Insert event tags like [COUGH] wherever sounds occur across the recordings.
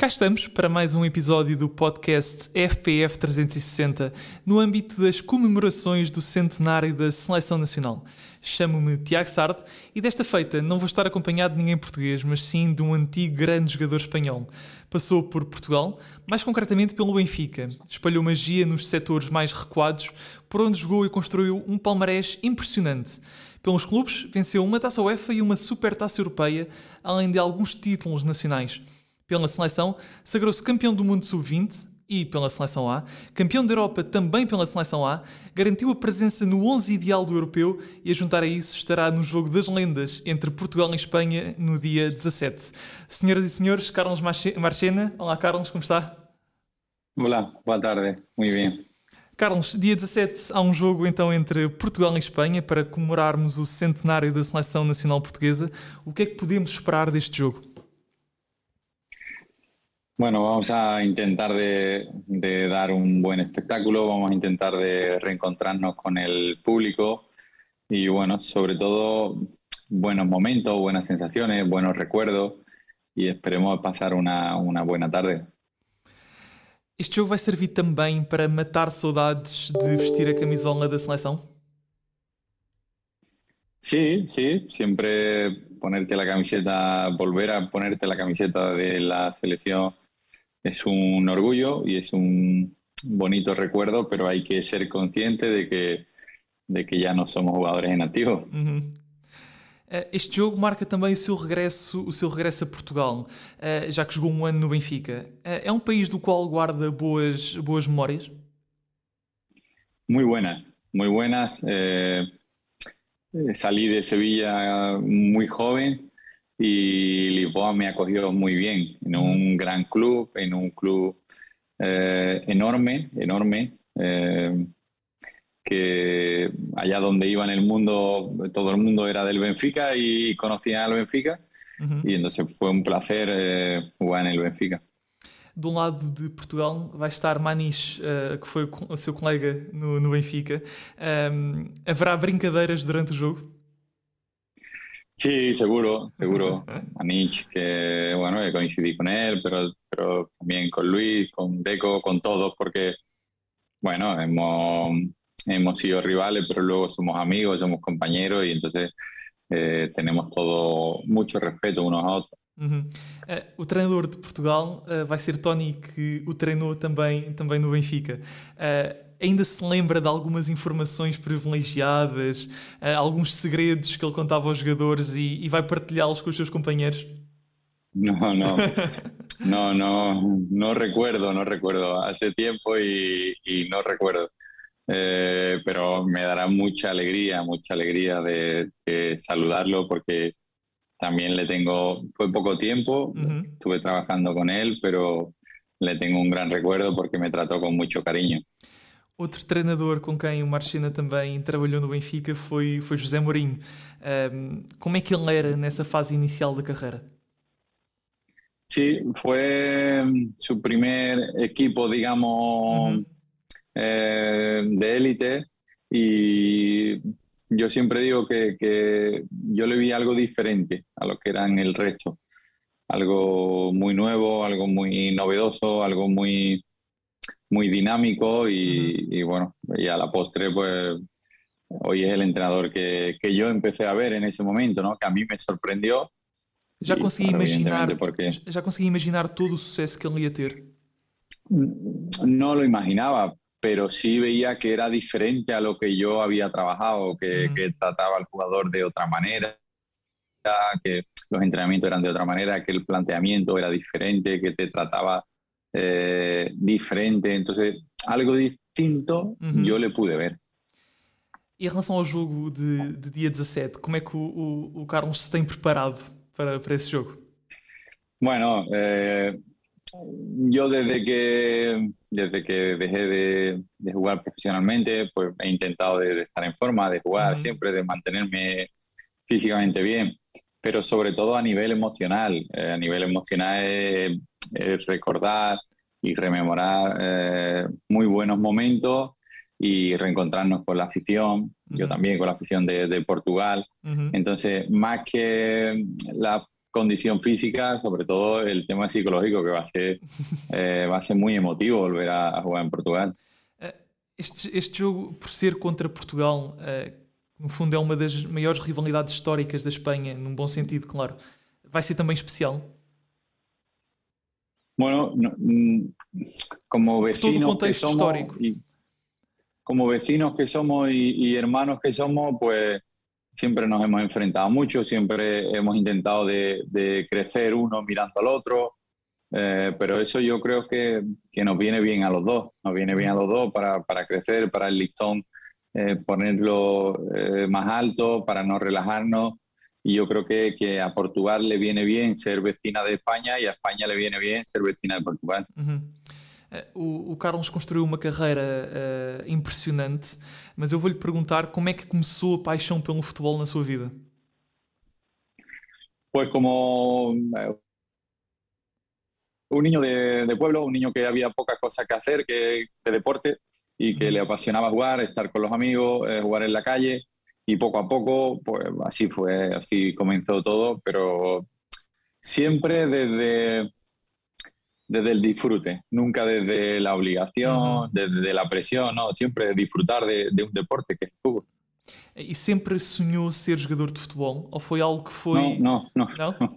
Cá estamos para mais um episódio do podcast FPF 360 no âmbito das comemorações do centenário da Seleção Nacional. Chamo-me Tiago Sardo e desta feita não vou estar acompanhado de ninguém português, mas sim de um antigo grande jogador espanhol. Passou por Portugal, mais concretamente pelo Benfica. Espalhou magia nos setores mais recuados, por onde jogou e construiu um palmarés impressionante. Pelos clubes, venceu uma taça UEFA e uma super taça europeia, além de alguns títulos nacionais. Pela seleção, sagrou-se campeão do mundo sub-20 e pela seleção A, campeão da Europa também pela seleção A, garantiu a presença no 11 ideal do europeu e a juntar a isso estará no jogo das lendas entre Portugal e Espanha no dia 17. Senhoras e senhores, Carlos Marchena. Olá Carlos, como está? Olá, boa tarde, muito bem. Carlos, dia 17 há um jogo então entre Portugal e Espanha para comemorarmos o centenário da Seleção Nacional Portuguesa. O que é que podemos esperar deste jogo? Bueno, vamos a intentar de, de, dar un buen espectáculo, vamos a intentar de reencontrarnos con el público y bueno, sobre todo buenos momentos, buenas sensaciones, buenos recuerdos y esperemos pasar una, una buena tarde. Este jogo vai servir também para matar saudades de vestir a camisola da seleção? Sí, sí, siempre ponerte la camiseta, volver a ponerte la camiseta de la selección es un orgullo y es un bonito recuerdo, pero hay que ser consciente de que, de que ya no somos jugadores en activo. Uhum. Este jogo marca também o seu regresso, o seu regresso a Portugal, eh, já que jogou um ano no Benfica. Eh, é um país do qual guarda boas, boas memórias? Muy buenas, muy buenas. Eh, salí de Sevilla muy joven y Lisboa me acogió muy bien, en un gran club, en un club eh, enorme, enorme, eh, que allá donde iba en el mundo, todo el mundo era del Benfica y conocía al Benfica, uh -huh. y entonces fue un placer eh, jugar en el Benfica. Do lado de Portugal vai estar Maniche, uh, que foi o seu colega no, no Benfica. Um, haverá brincadeiras durante o jogo? Sí, seguro, seguro. [LAUGHS] Anich, que bueno, coincidí con él, pero, pero también con Luis, con Deco, con todos, porque bueno, hemos, hemos sido rivales, pero luego somos amigos, somos compañeros y entonces eh, tenemos todo mucho respeto unos a otros. Uhum. Uh, o treinador de Portugal uh, vai ser Tony, que o treinou também, também no Benfica. Uh, ainda se lembra de algumas informações privilegiadas, alguns segredos que ele contava aos jogadores e, e vai partilhá-los com os seus companheiros? No, no, no, no, no recuerdo, no recuerdo. Hace tiempo y, y no recuerdo. Eh, pero me dará mucha alegría, mucha alegría de, de saludarlo porque también le tengo, fue poco tiempo, uh -huh. estuve trabajando con él, pero le tengo un gran recuerdo porque me trató con mucho cariño. Outro treinador com quem o Marchena também trabalhou no Benfica foi, foi José Mourinho. Um, como é que ele era nessa fase inicial da carreira? Sí, fue su primer equipo, digamos, uh -huh. eh, de élite y yo siempre digo que, que, yo le vi algo diferente a lo que eran el resto. Algo muy nuevo, algo muy novedoso, algo muy, muy dinámico y, y bueno, y a la postre pues hoy es el entrenador que, que, yo empecé a ver en ese momento, ¿no? que a mí me sorprendió. Já consegui, imaginar, porque... já consegui imaginar todo o sucesso que ele ia ter? No lo imaginaba, pero sí veía que era diferente a lo que yo había trabajado, que, mm. que, trataba al jugador de otra manera, que los entrenamientos eran de otra manera, que el planteamiento era diferente, que te trataba eh, diferente. Entonces, algo distinto -hmm. yo le pude ver. E em relação ao jogo de, de dia 17, como é que o, o, o Carlos se tem preparado para, para esse jogo? Bueno, eh, yo desde que, desde que dejé de, de, jugar profesionalmente, pues he intentado de, de estar en forma, de jugar siempre, de mantenerme físicamente bien. Pero sobre todo a nivel emocional. a nivel emocional es, recordar y rememorar muy buenos momentos y reencontrarnos con la afición, yo también con la afición de, Portugal. Entonces, más que la condición física, sobre todo el tema psicológico, que va a ser, [LAUGHS] eh, va a ser muy emotivo volver a, jugar en Portugal. Eh, este, este jogo, por ser contra Portugal, uh, no fundo é uma das maiores rivalidades históricas da Espanha, num bom sentido, claro. Vai ser também especial? Bueno, no, mm, como vecinos Todo o contexto que somos, histórico. Y, como vecinos que somos y, hermanos que somos, pues siempre nos hemos enfrentado mucho, siempre hemos intentado de, crecer uno mirando al otro, eh, pero eso yo creo que, que, nos viene bien a los dos, nos viene bien a los dos para, para crecer, para el listón eh, ponerlo eh, más alto, para no relajarnos. Y yo creo que, que, a Portugal le viene bien ser vecina de España y a España le viene bien ser vecina de Portugal. Eh, o, o, Carlos construiu uma carreira uh, impressionante, mas eu vou-lhe perguntar como é que começou a paixão pelo futebol na sua vida? Pues como eh, un niño de, de, pueblo, un niño que había pocas cosas que hacer que de deporte y que le apasionaba jugar, estar con los amigos, eh, jugar en la calle y poco a poco, pues así fue, así comenzó todo, pero siempre desde desde el disfrute, nunca desde la obligación, desde la presión, no, siempre disfrutar de, de, un deporte que es el fútbol. E sempre sonhou ser jogador de futebol? ¿O fue algo que fue...? No, no, no. ¿No?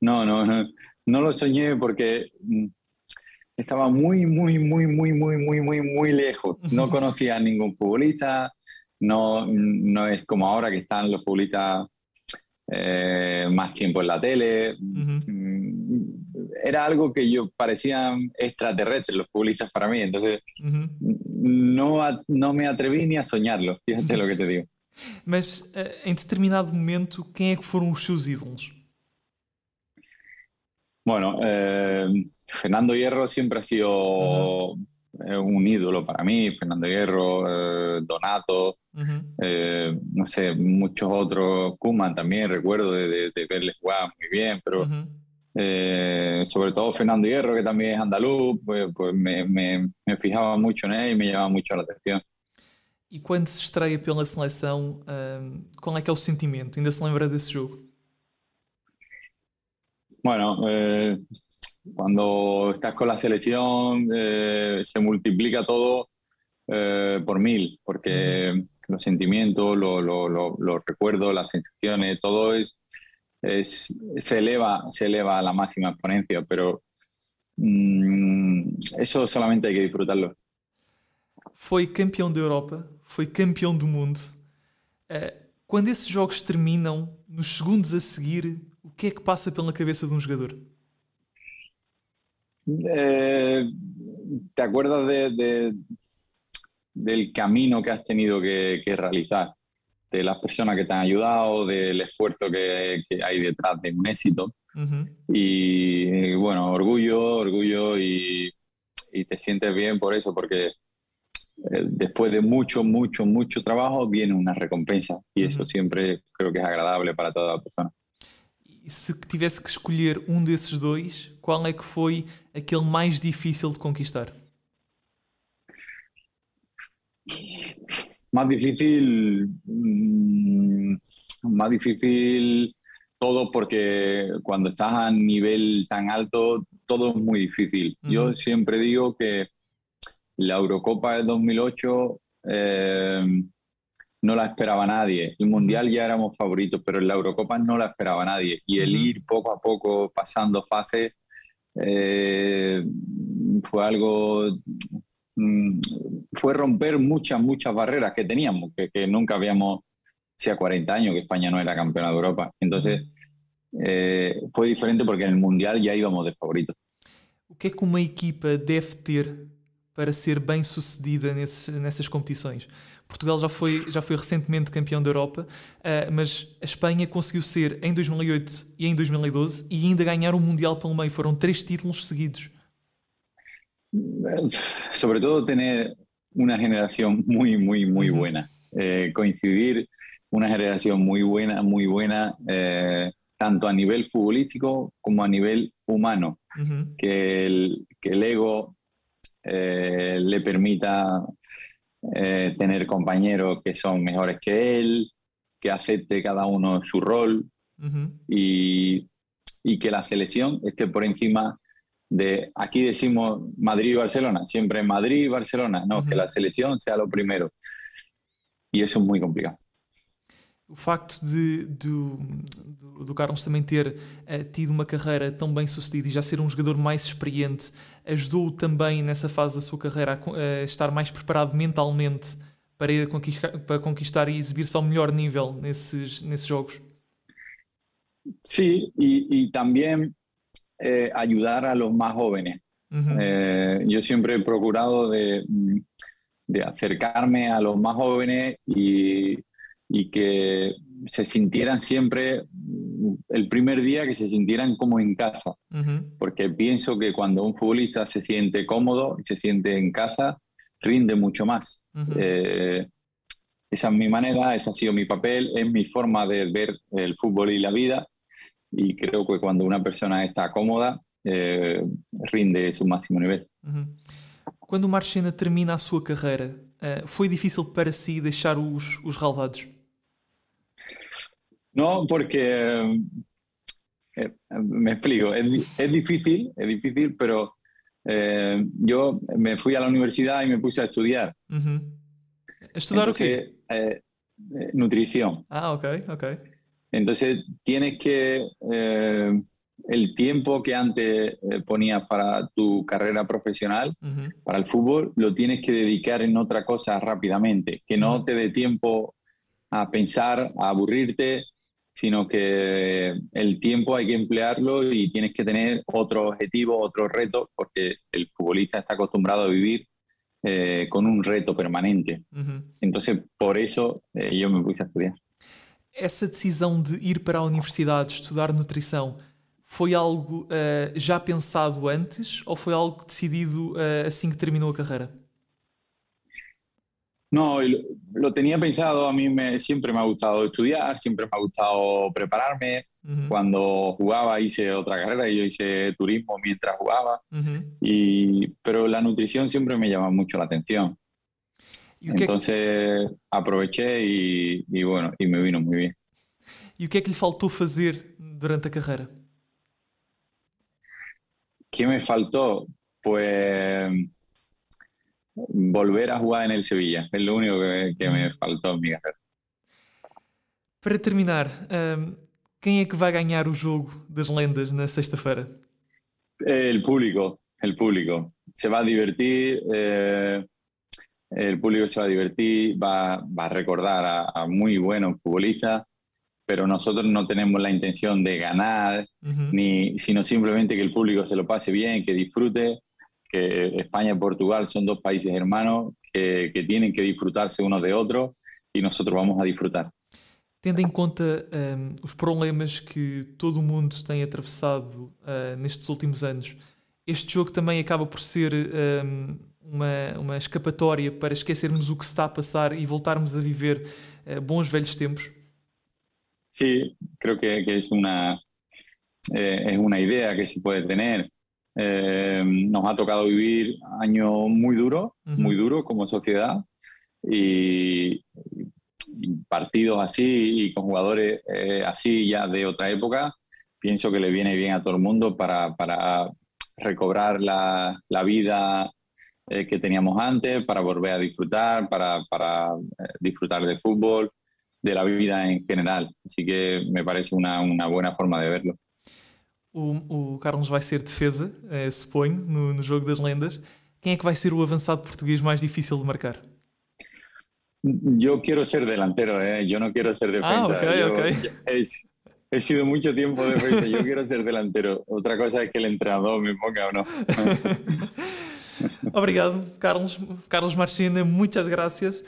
[LAUGHS] No, no, no, lo soñé porque mm, estaba muy, muy, muy, muy, muy, muy, muy, muy lejos. No [LAUGHS] conocía a ningún futbolista, no, no es como ahora que están los futbolistas eh, más tiempo en la tele era algo que yo parecían extraterrestres los futbolistas para mí, entonces no, no me atreví ni a soñarlo, fíjate lo que te digo. [LAUGHS] Mas eh, em determinado momento, quem é que foram os seus ídolos? Bueno, eh, Fernando Hierro siempre ha sido eh, un ídolo para mí, Fernando Hierro, Donato, no sé, muchos otros, Kuman también recuerdo de, de, de verles jugar muy bien, pero eh, sobre todo Fernando Hierro, que también es andaluz, pues, pues me, me, me, fijaba mucho en él y me llamaba mucho la atención. E quando se estreia pela seleção, um, qual é que é o sentimento? Ainda se lembra desse jogo? Bueno, eh, cuando estás con la selección eh, se multiplica todo eh, por mil, porque los sentimientos, los lo, lo, lo recuerdos, las sensaciones, todo es es, se, eleva, se eleva a la máxima exponencia, pero mm, eso solamente hay que disfrutarlo. Foi campeão da Europa, foi campeão do mundo. Uh, quando esses jogos terminam, nos segundos a seguir, o que é que passa pela cabeça de um jogador? Eh, ¿Te acuerdas de, de, del camino que has tenido que, que realizar? de las personas que te han ayudado, del esfuerzo que, que hay detrás de un éxito. y, bueno, orgullo, orgullo y, y, te sientes bien por eso, porque eh, después de mucho, mucho, mucho trabajo viene una recompensa y eso siempre creo que es agradable para toda persona. Se tivesse que escolher um desses dois, qual é que foi aquele mais difícil de conquistar? Más difícil, mm, más difícil todo porque cuando estás a nivel tan alto, todo es muy difícil. Yo siempre digo que la Eurocopa del 2008 eh, no la esperaba nadie. El Mundial ya éramos favoritos, pero en la Eurocopa no la esperaba nadie. Y el ir poco a poco pasando fases eh, fue algo Mm, fue romper muchas, muchas barreras que teníamos, que, que nunca habíamos, hacía 40 años que España no era campeona de Europa. Entonces, eh, foi diferente porque no Mundial já íamos de favorito. O que é que uma equipa deve ter para ser bem sucedida nessas competições? Portugal já foi, já foi recentemente campeão da Europa, uh, mas a Espanha conseguiu ser em 2008 e em 2012 e ainda ganhar o Mundial pelo meio. Foram três títulos seguidos. sobre todo tener una generación muy, muy, muy buena. Eh, coincidir una generación muy buena, muy buena, eh, tanto a nivel futbolístico como a nivel humano, que, el, que el ego eh, le permita eh, tener compañeros que son mejores que él, que acepte cada uno su rol y, y, que la selección esté por encima de, aquí decimos Madrid y Barcelona, siempre Madrid y Barcelona, no, que la selección sea lo primero. E isso é muito complicado. O facto de, do, do, Carlos também ter uh, tido uma carreira tão bem sucedida e já ser um jogador mais experiente ajudou também nessa fase da sua carreira a, a estar mais preparado mentalmente para, conquistar, para conquistar e exibir-se ao melhor nível nesses, nesses jogos? Sim, e, e também eh, ajudar a los mais jovens. Uh eh, eu sempre he procurado de de acercarme a los más jóvenes y, que se sintieran siempre el primer día que se sintieran como en casa, porque pienso que cuando un futbolista se siente cómodo y se siente en casa, rinde mucho más. Eh, esa es mi manera, ese ha sido mi papel, es mi forma de ver el fútbol y la vida y creo que cuando una persona está cómoda, eh, rinde su máximo nivel. Quando o Marchena termina a sua carreira, uh, foi difícil para si deixar os, os relevados? No, porque eh, me explico, es, es, difícil, es difícil, pero eh, yo me fui a la universidad y me puse a estudiar. Uh -huh. ¿Estudiar Entonces, qué? Eh, nutrición. Ah, ok, ok. Entonces tienes que eh, el tiempo que antes ponías para tu carrera profesional, para el fútbol, lo tienes que dedicar en otra cosa rápidamente, que no te dé tiempo a pensar, a aburrirte, sino que el tiempo hay que emplearlo y tienes que tener otro objetivo, otro reto, porque el futbolista está acostumbrado a vivir eh, con un reto permanente. Entonces, por eso eh, yo me puse a estudiar. Essa decisão de ir para a universidade estudar nutrição foi algo uh, já pensado antes ou foi algo decidido uh, assim que terminou a carreira? No, lo tenía pensado, a mí me, siempre me ha gustado estudiar, siempre me ha gustado prepararme. Uh -huh. Cuando jugaba hice otra carrera, yo hice turismo mientras jugaba, uh -huh. y, pero la nutrición siempre me llama mucho la atención. Entonces que... aproveché y, y, bueno, y me vino muy bien. E o que é que lhe faltou fazer durante a carreira? ¿Qué me faltó? Pues volver a jugar en el Sevilla. Es lo único que, que me faltou en mi carreira. Para terminar, um, quem é que vai ganhar o jogo das lendas na sexta-feira? El público, el público. Se va a divertir, eh, el público se va a divertir, va, va a recordar a, a muy buenos futbolistas pero nosotros no tenemos la intención de ganar, uh -huh. ni, sino simplemente que el público se lo pase bien, que disfrute, que España y Portugal son dos países hermanos que, que tienen que disfrutarse unos de otros y nosotros vamos a disfrutar. Tendo em conta um, os problemas que todo o mundo tem atravessado uh, nestes últimos anos, este jogo também acaba por ser um, uma, uma escapatória para esquecermos o que se está a passar e voltarmos a viver uh, bons velhos tempos? Sí, creo que, que es, una, eh, es una idea que se puede tener. Eh, nos ha tocado vivir años muy duros, uh -huh. muy duros como sociedad y, y, partidos así y con jugadores eh, así ya de otra época, pienso que le viene bien a todo el mundo para, para recobrar la, la vida eh, que teníamos antes, para volver a disfrutar, para, para eh, disfrutar de fútbol de la vida en general. Así que me parece una, una buena forma de verlo. O, o Carlos vai ser defesa, eh, suponho, no, no jogo das lendas. Quem é que vai ser o avançado português mais difícil de marcar? Yo quiero ser delantero, ¿eh? yo no quiero ser defensa. Ah, ok, yo, ok. He, he, sido mucho tiempo defensa, yo quiero ser delantero. Otra cosa es que el entrenador me ponga o no. [LAUGHS] Obrigado, Carlos. Carlos Marchena, muchas gracias.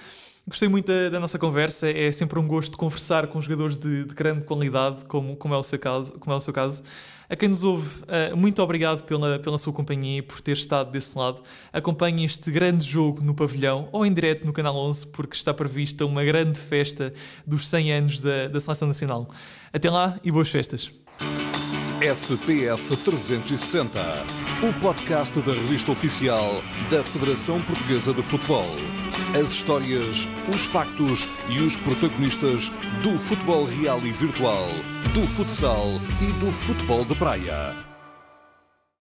Gostei muito da, da, nossa conversa. É sempre um gosto conversar com jogadores de, de grande qualidade, como, como, é o seu caso. Como é o seu caso. A quem nos ouve, uh, muito obrigado pela, pela sua companhia e por ter estado desse lado. Acompanhe este grande jogo no pavilhão ou em direto no Canal 11, porque está prevista uma grande festa dos 100 anos da, da Seleção Nacional. Até lá e boas festas. FPF 360, o podcast da revista oficial da Federação Portuguesa de Futebol. As histórias, os factos e os protagonistas do futebol real e virtual, do futsal e do futebol de praia.